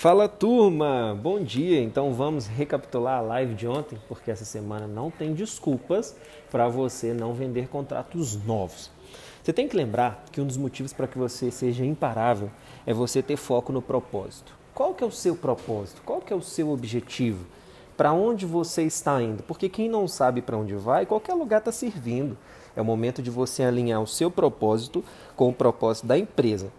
Fala turma, bom dia. Então vamos recapitular a live de ontem, porque essa semana não tem desculpas para você não vender contratos novos. Você tem que lembrar que um dos motivos para que você seja imparável é você ter foco no propósito. Qual que é o seu propósito? Qual que é o seu objetivo? Para onde você está indo? Porque quem não sabe para onde vai, qualquer lugar está servindo. É o momento de você alinhar o seu propósito com o propósito da empresa.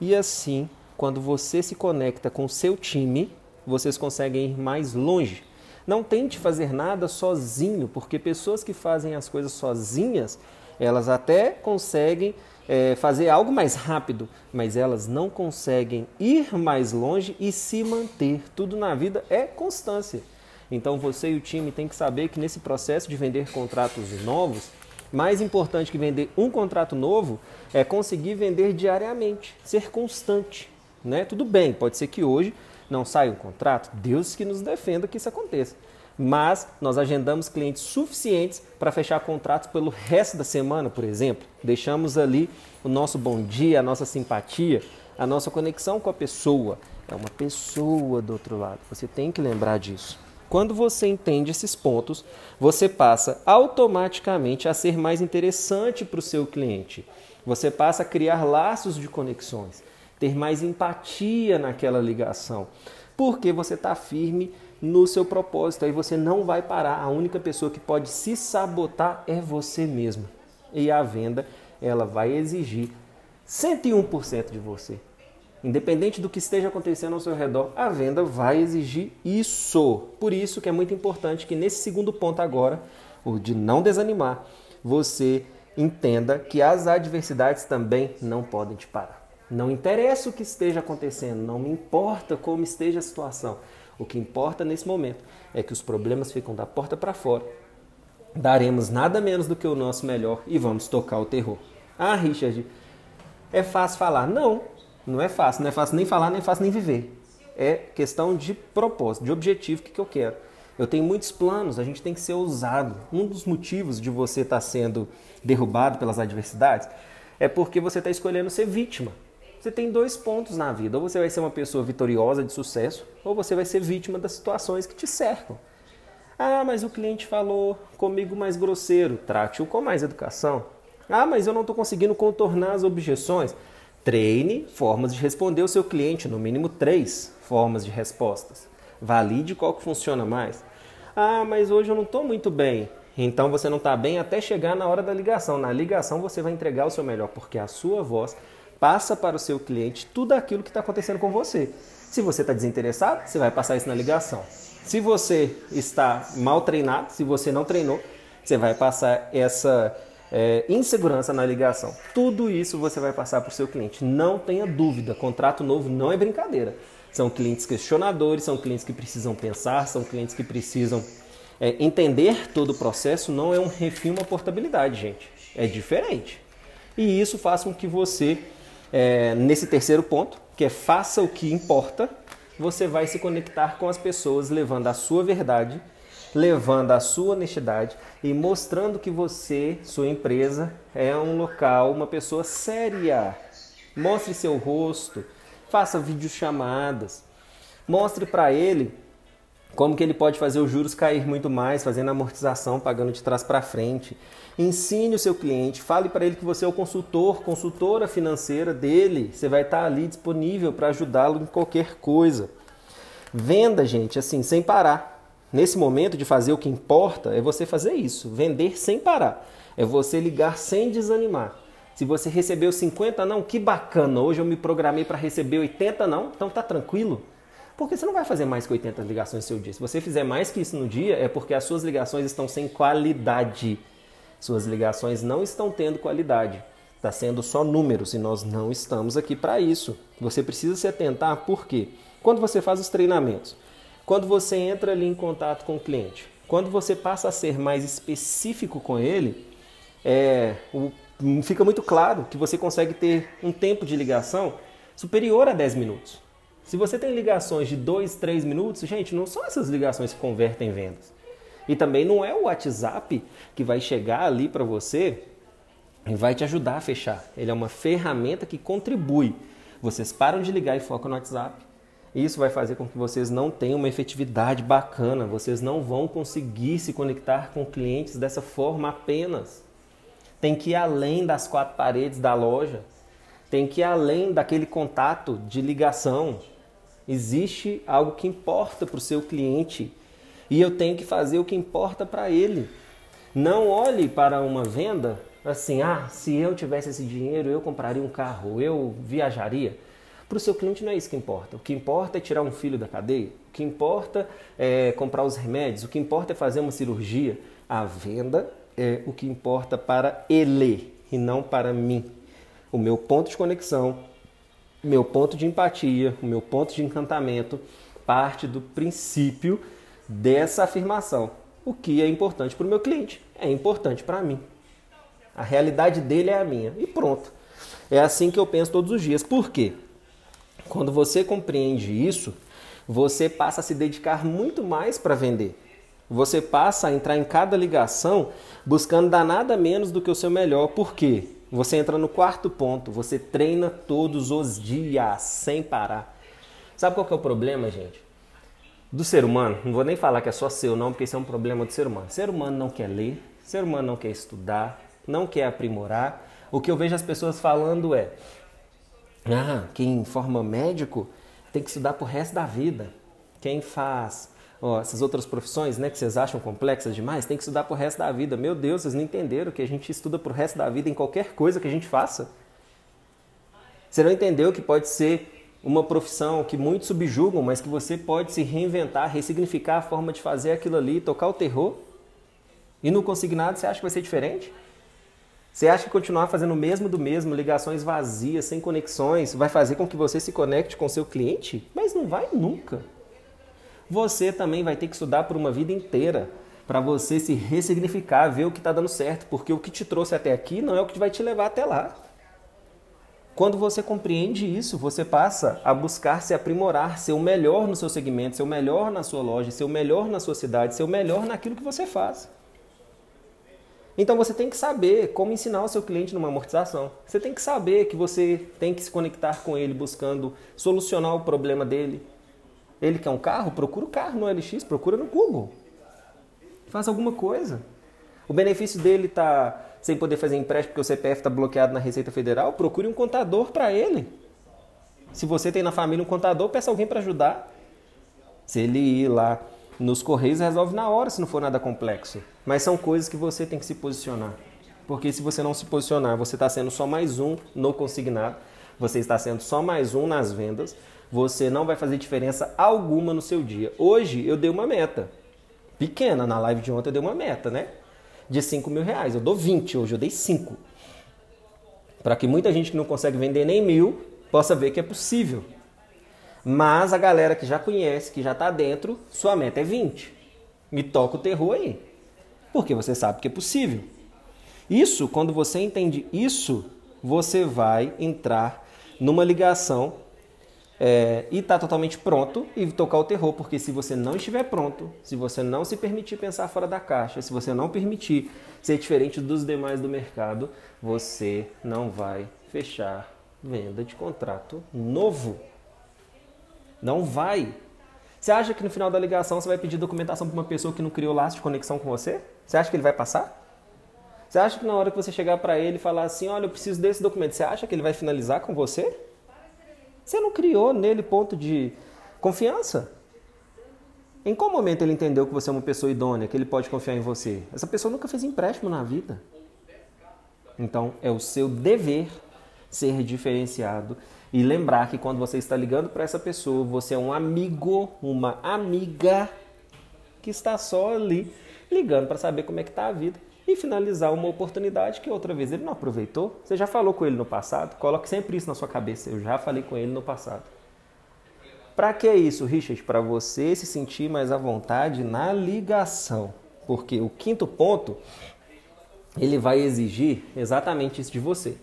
E assim quando você se conecta com o seu time, vocês conseguem ir mais longe. Não tente fazer nada sozinho, porque pessoas que fazem as coisas sozinhas, elas até conseguem é, fazer algo mais rápido, mas elas não conseguem ir mais longe e se manter. Tudo na vida é constância. Então você e o time têm que saber que nesse processo de vender contratos novos, mais importante que vender um contrato novo é conseguir vender diariamente, ser constante né? Tudo bem, pode ser que hoje não saia um contrato, Deus que nos defenda que isso aconteça. Mas nós agendamos clientes suficientes para fechar contratos pelo resto da semana, por exemplo. Deixamos ali o nosso bom dia, a nossa simpatia, a nossa conexão com a pessoa. É uma pessoa do outro lado. Você tem que lembrar disso. Quando você entende esses pontos, você passa automaticamente a ser mais interessante para o seu cliente. Você passa a criar laços de conexões ter mais empatia naquela ligação, porque você está firme no seu propósito, aí você não vai parar. A única pessoa que pode se sabotar é você mesmo. E a venda, ela vai exigir 101% de você. Independente do que esteja acontecendo ao seu redor, a venda vai exigir isso. Por isso que é muito importante que nesse segundo ponto agora, o de não desanimar, você entenda que as adversidades também não podem te parar. Não interessa o que esteja acontecendo, não me importa como esteja a situação. O que importa nesse momento é que os problemas ficam da porta para fora. Daremos nada menos do que o nosso melhor e vamos tocar o terror. Ah, Richard, é fácil falar. Não, não é fácil. Não é fácil nem falar, nem fácil nem viver. É questão de propósito, de objetivo, o que, que eu quero. Eu tenho muitos planos, a gente tem que ser ousado. Um dos motivos de você estar sendo derrubado pelas adversidades é porque você está escolhendo ser vítima. Você tem dois pontos na vida: ou você vai ser uma pessoa vitoriosa de sucesso, ou você vai ser vítima das situações que te cercam. Ah, mas o cliente falou comigo mais grosseiro. Trate-o com mais educação. Ah, mas eu não estou conseguindo contornar as objeções. Treine formas de responder ao seu cliente, no mínimo três formas de respostas. Valide qual que funciona mais. Ah, mas hoje eu não estou muito bem. Então você não está bem até chegar na hora da ligação. Na ligação você vai entregar o seu melhor, porque a sua voz passa para o seu cliente tudo aquilo que está acontecendo com você. Se você está desinteressado, você vai passar isso na ligação. Se você está mal treinado, se você não treinou, você vai passar essa é, insegurança na ligação. Tudo isso você vai passar para o seu cliente. Não tenha dúvida, contrato novo não é brincadeira. São clientes questionadores, são clientes que precisam pensar, são clientes que precisam é, entender todo o processo. Não é um refil, uma portabilidade, gente. É diferente. E isso faz com que você é, nesse terceiro ponto, que é faça o que importa, você vai se conectar com as pessoas levando a sua verdade, levando a sua honestidade e mostrando que você, sua empresa, é um local, uma pessoa séria. Mostre seu rosto, faça videochamadas, mostre para ele como que ele pode fazer os juros cair muito mais, fazendo amortização, pagando de trás para frente. Ensine o seu cliente, fale para ele que você é o consultor, consultora financeira dele. Você vai estar ali disponível para ajudá-lo em qualquer coisa. Venda, gente, assim, sem parar. Nesse momento de fazer o que importa, é você fazer isso, vender sem parar. É você ligar sem desanimar. Se você recebeu 50 não, que bacana. Hoje eu me programei para receber 80 não, então tá tranquilo. Porque você não vai fazer mais que 80 ligações no seu dia. Se você fizer mais que isso no dia, é porque as suas ligações estão sem qualidade. Suas ligações não estão tendo qualidade. Está sendo só números e nós não estamos aqui para isso. Você precisa se atentar por quê? Quando você faz os treinamentos, quando você entra ali em contato com o cliente, quando você passa a ser mais específico com ele, é, o, fica muito claro que você consegue ter um tempo de ligação superior a 10 minutos. Se você tem ligações de 2, 3 minutos, gente, não são essas ligações que convertem em vendas. E também não é o WhatsApp que vai chegar ali para você e vai te ajudar a fechar. Ele é uma ferramenta que contribui. Vocês param de ligar e focam no WhatsApp. Isso vai fazer com que vocês não tenham uma efetividade bacana, vocês não vão conseguir se conectar com clientes dessa forma apenas. Tem que ir além das quatro paredes da loja, tem que ir além daquele contato de ligação. Existe algo que importa para o seu cliente e eu tenho que fazer o que importa para ele. Não olhe para uma venda assim, ah, se eu tivesse esse dinheiro eu compraria um carro, eu viajaria. Para o seu cliente não é isso que importa. O que importa é tirar um filho da cadeia. O que importa é comprar os remédios. O que importa é fazer uma cirurgia. A venda é o que importa para ele e não para mim. O meu ponto de conexão, meu ponto de empatia, o meu ponto de encantamento parte do princípio dessa afirmação. O que é importante para o meu cliente é importante para mim. A realidade dele é a minha. E pronto. É assim que eu penso todos os dias. Por quê? Quando você compreende isso, você passa a se dedicar muito mais para vender. Você passa a entrar em cada ligação buscando dar nada menos do que o seu melhor. Por quê? Você entra no quarto ponto, você treina todos os dias, sem parar. Sabe qual que é o problema, gente? Do ser humano, não vou nem falar que é só seu, não, porque isso é um problema do ser humano. O ser humano não quer ler, o ser humano não quer estudar, não quer aprimorar. O que eu vejo as pessoas falando é: ah, quem forma médico tem que estudar pro resto da vida. Quem faz ó, essas outras profissões, né, que vocês acham complexas demais, tem que estudar pro resto da vida. Meu Deus, vocês não entenderam que a gente estuda pro resto da vida em qualquer coisa que a gente faça. Você não entendeu que pode ser uma profissão que muitos subjugam, mas que você pode se reinventar, ressignificar a forma de fazer aquilo ali, tocar o terror? E no consignado você acha que vai ser diferente? Você acha que continuar fazendo o mesmo do mesmo, ligações vazias, sem conexões, vai fazer com que você se conecte com seu cliente? Mas não vai nunca. Você também vai ter que estudar por uma vida inteira para você se ressignificar, ver o que está dando certo, porque o que te trouxe até aqui não é o que vai te levar até lá. Quando você compreende isso, você passa a buscar se aprimorar, ser o melhor no seu segmento, ser o melhor na sua loja, ser o melhor na sua cidade, ser o melhor naquilo que você faz. Então você tem que saber como ensinar o seu cliente numa amortização. Você tem que saber que você tem que se conectar com ele buscando solucionar o problema dele. Ele quer um carro? Procura o carro no LX, procura no Google. Faz alguma coisa. O benefício dele está sem poder fazer empréstimo porque o CPF está bloqueado na Receita Federal? Procure um contador para ele. Se você tem na família um contador, peça alguém para ajudar. Se ele ir lá nos Correios resolve na hora se não for nada complexo. Mas são coisas que você tem que se posicionar. Porque se você não se posicionar, você está sendo só mais um no consignado, você está sendo só mais um nas vendas, você não vai fazer diferença alguma no seu dia. Hoje eu dei uma meta. Pequena, na live de ontem eu dei uma meta, né? De 5 mil reais. Eu dou 20, hoje eu dei 5. Para que muita gente que não consegue vender nem mil possa ver que é possível. Mas a galera que já conhece, que já está dentro, sua meta é 20. Me toca o terror aí. Porque você sabe que é possível. Isso, quando você entende isso, você vai entrar numa ligação é, e está totalmente pronto e tocar o terror, porque se você não estiver pronto, se você não se permitir pensar fora da caixa, se você não permitir ser diferente dos demais do mercado, você não vai fechar venda de contrato novo. Não vai. Você acha que no final da ligação você vai pedir documentação para uma pessoa que não criou laço de conexão com você? Você acha que ele vai passar? Você acha que na hora que você chegar para ele e falar assim, olha, eu preciso desse documento, você acha que ele vai finalizar com você? Você não criou nele ponto de confiança? Em qual momento ele entendeu que você é uma pessoa idônea, que ele pode confiar em você? Essa pessoa nunca fez empréstimo na vida. Então é o seu dever ser diferenciado e lembrar que quando você está ligando para essa pessoa, você é um amigo, uma amiga que está só ali ligando para saber como é que está a vida e finalizar uma oportunidade que outra vez ele não aproveitou. Você já falou com ele no passado? Coloque sempre isso na sua cabeça. Eu já falei com ele no passado. Para que isso, Richard? Para você se sentir mais à vontade na ligação. Porque o quinto ponto, ele vai exigir exatamente isso de você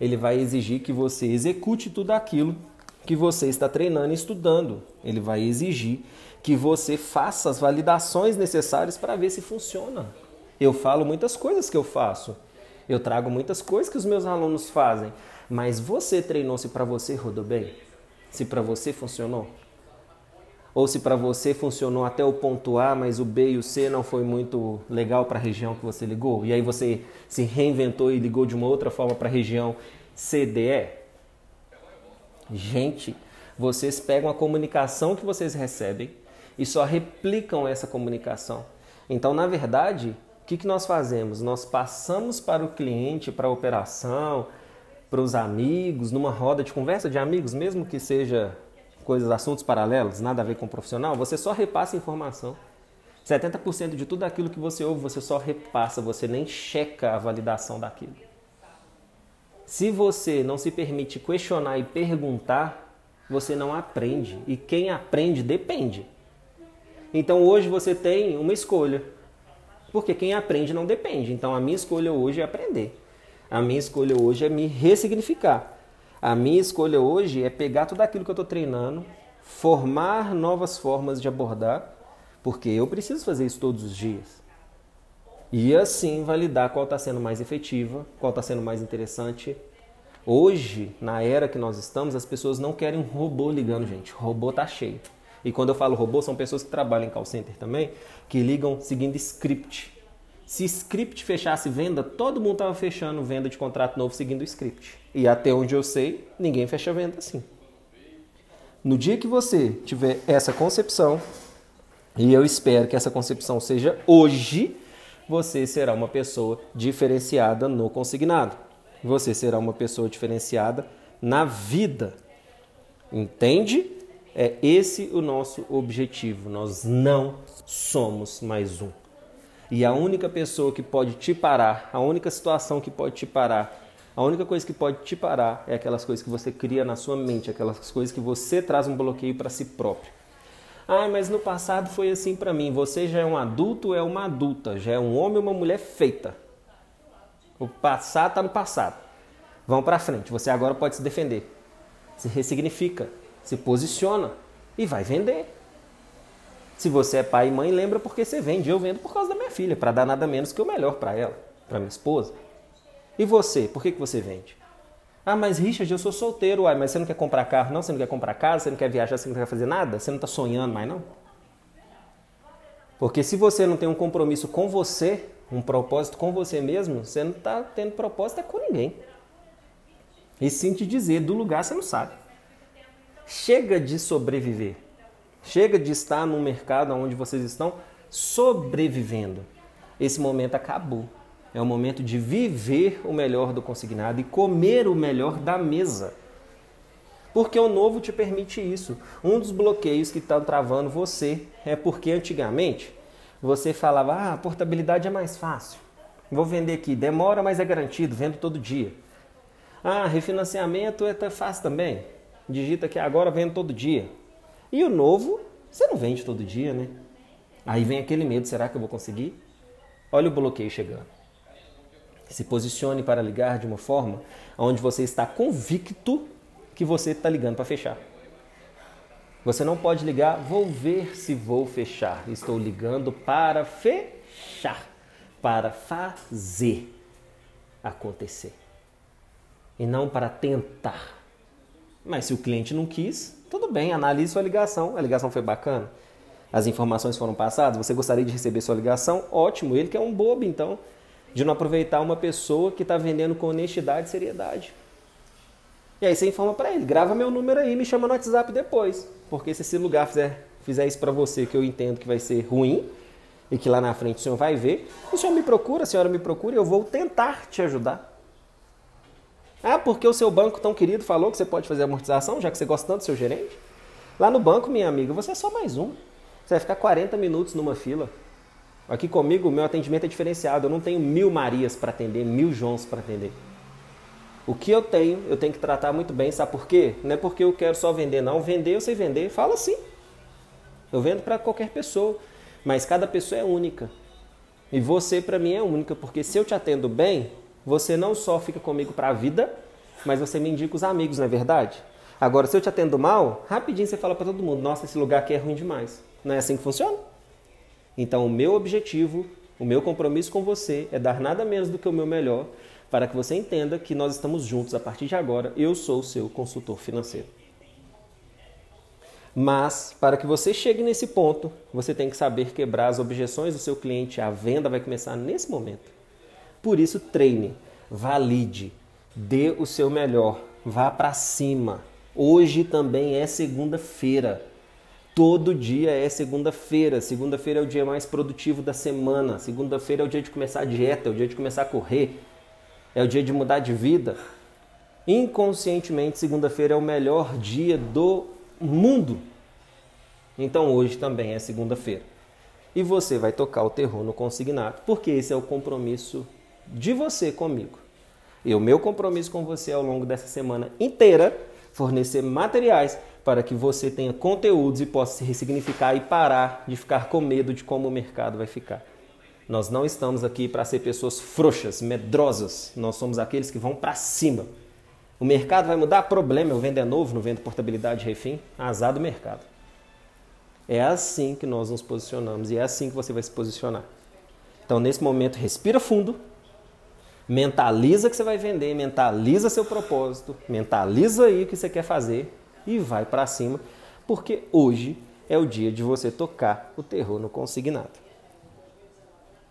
ele vai exigir que você execute tudo aquilo que você está treinando e estudando. Ele vai exigir que você faça as validações necessárias para ver se funciona. Eu falo muitas coisas que eu faço. Eu trago muitas coisas que os meus alunos fazem. Mas você treinou se para você rodou bem? Se para você funcionou? ou se para você funcionou até o ponto A, mas o B e o C não foi muito legal para a região que você ligou, e aí você se reinventou e ligou de uma outra forma para a região CDE. Gente, vocês pegam a comunicação que vocês recebem e só replicam essa comunicação. Então, na verdade, o que, que nós fazemos? Nós passamos para o cliente, para a operação, para os amigos, numa roda de conversa de amigos, mesmo que seja coisas, assuntos paralelos, nada a ver com o profissional, você só repassa informação. 70% de tudo aquilo que você ouve, você só repassa, você nem checa a validação daquilo. Se você não se permite questionar e perguntar, você não aprende. E quem aprende depende. Então hoje você tem uma escolha. Porque quem aprende não depende. Então a minha escolha hoje é aprender. A minha escolha hoje é me ressignificar. A minha escolha hoje é pegar tudo aquilo que eu estou treinando, formar novas formas de abordar, porque eu preciso fazer isso todos os dias. E assim validar qual está sendo mais efetiva, qual está sendo mais interessante. Hoje, na era que nós estamos, as pessoas não querem um robô ligando, gente. O robô tá cheio. E quando eu falo robô, são pessoas que trabalham em call center também, que ligam seguindo script. Se script fechasse venda, todo mundo estava fechando venda de contrato novo seguindo o script. E até onde eu sei, ninguém fecha venda assim. No dia que você tiver essa concepção, e eu espero que essa concepção seja hoje, você será uma pessoa diferenciada no consignado. Você será uma pessoa diferenciada na vida. Entende? É esse o nosso objetivo. Nós não somos mais um. E a única pessoa que pode te parar, a única situação que pode te parar, a única coisa que pode te parar é aquelas coisas que você cria na sua mente, aquelas coisas que você traz um bloqueio para si próprio. Ah, mas no passado foi assim para mim. Você já é um adulto, é uma adulta, já é um homem uma mulher feita. O passado está no passado. Vão para frente. Você agora pode se defender. Se ressignifica, se posiciona e vai vender. Se você é pai e mãe, lembra porque você vende. Eu vendo por causa da minha filha, para dar nada menos que o melhor para ela, para minha esposa. E você, por que, que você vende? Ah, mas Richard, eu sou solteiro, uai, mas você não quer comprar carro, não? Você não quer comprar casa, você não quer viajar, você não quer fazer nada? Você não está sonhando mais, não? Porque se você não tem um compromisso com você, um propósito com você mesmo, você não está tendo propósito com ninguém. E sim te dizer, do lugar você não sabe. Chega de sobreviver. Chega de estar num mercado onde vocês estão sobrevivendo. Esse momento acabou. É o momento de viver o melhor do consignado e comer o melhor da mesa. Porque o novo te permite isso. Um dos bloqueios que estão travando você é porque antigamente você falava: ah, a portabilidade é mais fácil. Vou vender aqui, demora, mas é garantido, vendo todo dia. Ah, refinanciamento é fácil também. Digita aqui agora, vendo todo dia. E o novo, você não vende todo dia, né? Aí vem aquele medo, será que eu vou conseguir? Olha o bloqueio chegando. Se posicione para ligar de uma forma onde você está convicto que você está ligando para fechar. Você não pode ligar, vou ver se vou fechar. Estou ligando para fechar, para fazer acontecer e não para tentar. Mas se o cliente não quis, tudo bem, analise sua ligação. A ligação foi bacana? As informações foram passadas? Você gostaria de receber sua ligação? Ótimo, ele que é um bobo, então, de não aproveitar uma pessoa que está vendendo com honestidade e seriedade. E aí você informa para ele, grava meu número aí, me chama no WhatsApp depois. Porque se esse lugar fizer, fizer isso para você, que eu entendo que vai ser ruim, e que lá na frente o senhor vai ver, o senhor me procura, a senhora me procura, e eu vou tentar te ajudar. Ah, porque o seu banco tão querido falou que você pode fazer amortização, já que você gosta tanto do seu gerente? Lá no banco, minha amiga, você é só mais um. Você vai ficar 40 minutos numa fila. Aqui comigo, o meu atendimento é diferenciado. Eu não tenho mil Marias para atender, mil Joãos para atender. O que eu tenho, eu tenho que tratar muito bem. Sabe por quê? Não é porque eu quero só vender, não. Vender, eu sei vender. Fala assim. Eu vendo para qualquer pessoa. Mas cada pessoa é única. E você, para mim, é única. Porque se eu te atendo bem, você não só fica comigo para a vida, mas você me indica os amigos, não é verdade? Agora, se eu te atendo mal, rapidinho você fala para todo mundo: nossa, esse lugar aqui é ruim demais. Não é assim que funciona? Então, o meu objetivo, o meu compromisso com você é dar nada menos do que o meu melhor para que você entenda que nós estamos juntos a partir de agora. Eu sou o seu consultor financeiro. Mas para que você chegue nesse ponto, você tem que saber quebrar as objeções do seu cliente. A venda vai começar nesse momento. Por isso, treine, valide, dê o seu melhor, vá para cima. Hoje também é segunda-feira. Todo dia é segunda-feira. Segunda-feira é o dia mais produtivo da semana. Segunda-feira é o dia de começar a dieta, é o dia de começar a correr, é o dia de mudar de vida. Inconscientemente, segunda-feira é o melhor dia do mundo. Então hoje também é segunda-feira. E você vai tocar o terror no consignado, porque esse é o compromisso de você comigo. E o meu compromisso com você ao longo dessa semana inteira fornecer materiais para que você tenha conteúdos e possa se ressignificar e parar de ficar com medo de como o mercado vai ficar. Nós não estamos aqui para ser pessoas frouxas, medrosas. Nós somos aqueles que vão para cima. O mercado vai mudar? Problema, eu vendo é novo, não vendo portabilidade refim. Azar do mercado. É assim que nós nos posicionamos e é assim que você vai se posicionar. Então, nesse momento, respira fundo, mentaliza que você vai vender, mentaliza seu propósito, mentaliza aí o que você quer fazer e vai para cima, porque hoje é o dia de você tocar o terror no consignado.